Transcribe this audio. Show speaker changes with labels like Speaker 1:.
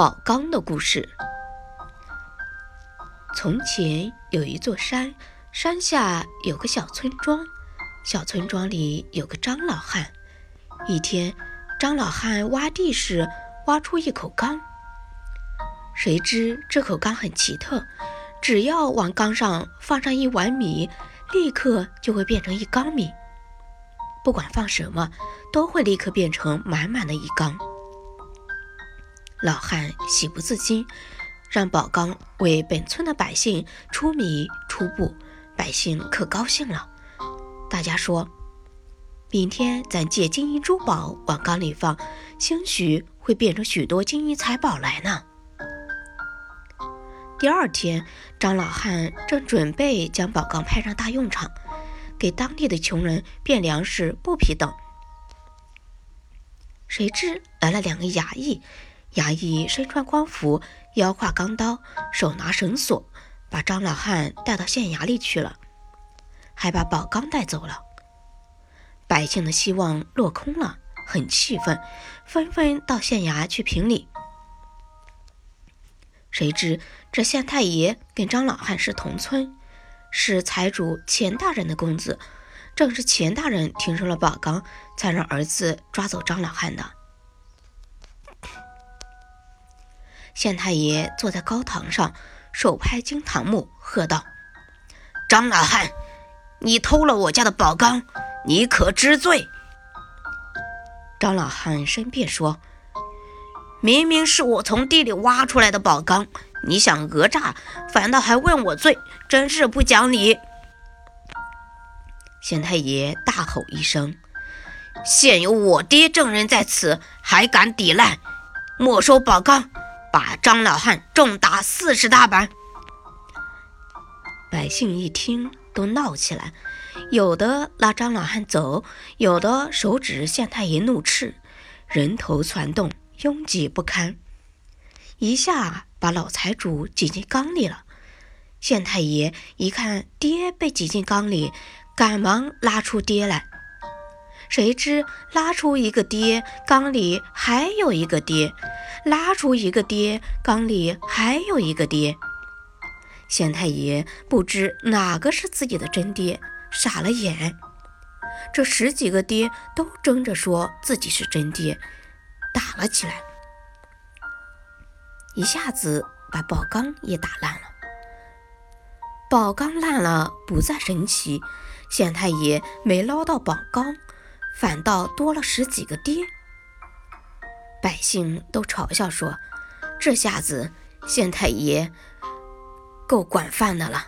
Speaker 1: 宝缸的故事。从前有一座山，山下有个小村庄，小村庄里有个张老汉。一天，张老汉挖地时挖出一口缸，谁知这口缸很奇特，只要往缸上放上一碗米，立刻就会变成一缸米。不管放什么，都会立刻变成满满的一缸。老汉喜不自禁，让宝刚为本村的百姓出米出布，百姓可高兴了。大家说：“明天咱借金银珠宝往缸里放，兴许会变成许多金银财宝来呢。”第二天，张老汉正准备将宝缸派上大用场，给当地的穷人变粮食、布匹等，谁知来了两个衙役。衙役身穿官服，腰挎钢刀，手拿绳索，把张老汉带到县衙里去了，还把宝钢带走了。百姓的希望落空了，很气愤，纷纷到县衙去评理。谁知这县太爷跟张老汉是同村，是财主钱大人的公子，正是钱大人听说了宝钢，才让儿子抓走张老汉的。县太爷坐在高堂上，手拍惊堂木，喝道：“张老汉，你偷了我家的宝缸，你可知罪？”张老汉申辩说：“明明是我从地里挖出来的宝缸，你想讹诈，反倒还问我罪，真是不讲理！”县太爷大吼一声：“现有我爹证人在此，还敢抵赖？没收宝缸！”把张老汉重打四十大板。百姓一听，都闹起来，有的拉张老汉走，有的手指县太爷怒斥，人头攒动，拥挤不堪，一下把老财主挤进缸里了。县太爷一看爹被挤进缸里，赶忙拉出爹来，谁知拉出一个爹，缸里还有一个爹。拉出一个爹，缸里还有一个爹。县太爷不知哪个是自己的真爹，傻了眼。这十几个爹都争着说自己是真爹，打了起来，一下子把宝缸也打烂了。宝缸烂了不再神奇，县太爷没捞到宝缸，反倒多了十几个爹。百姓都嘲笑说：“这下子县太爷够管饭的了。”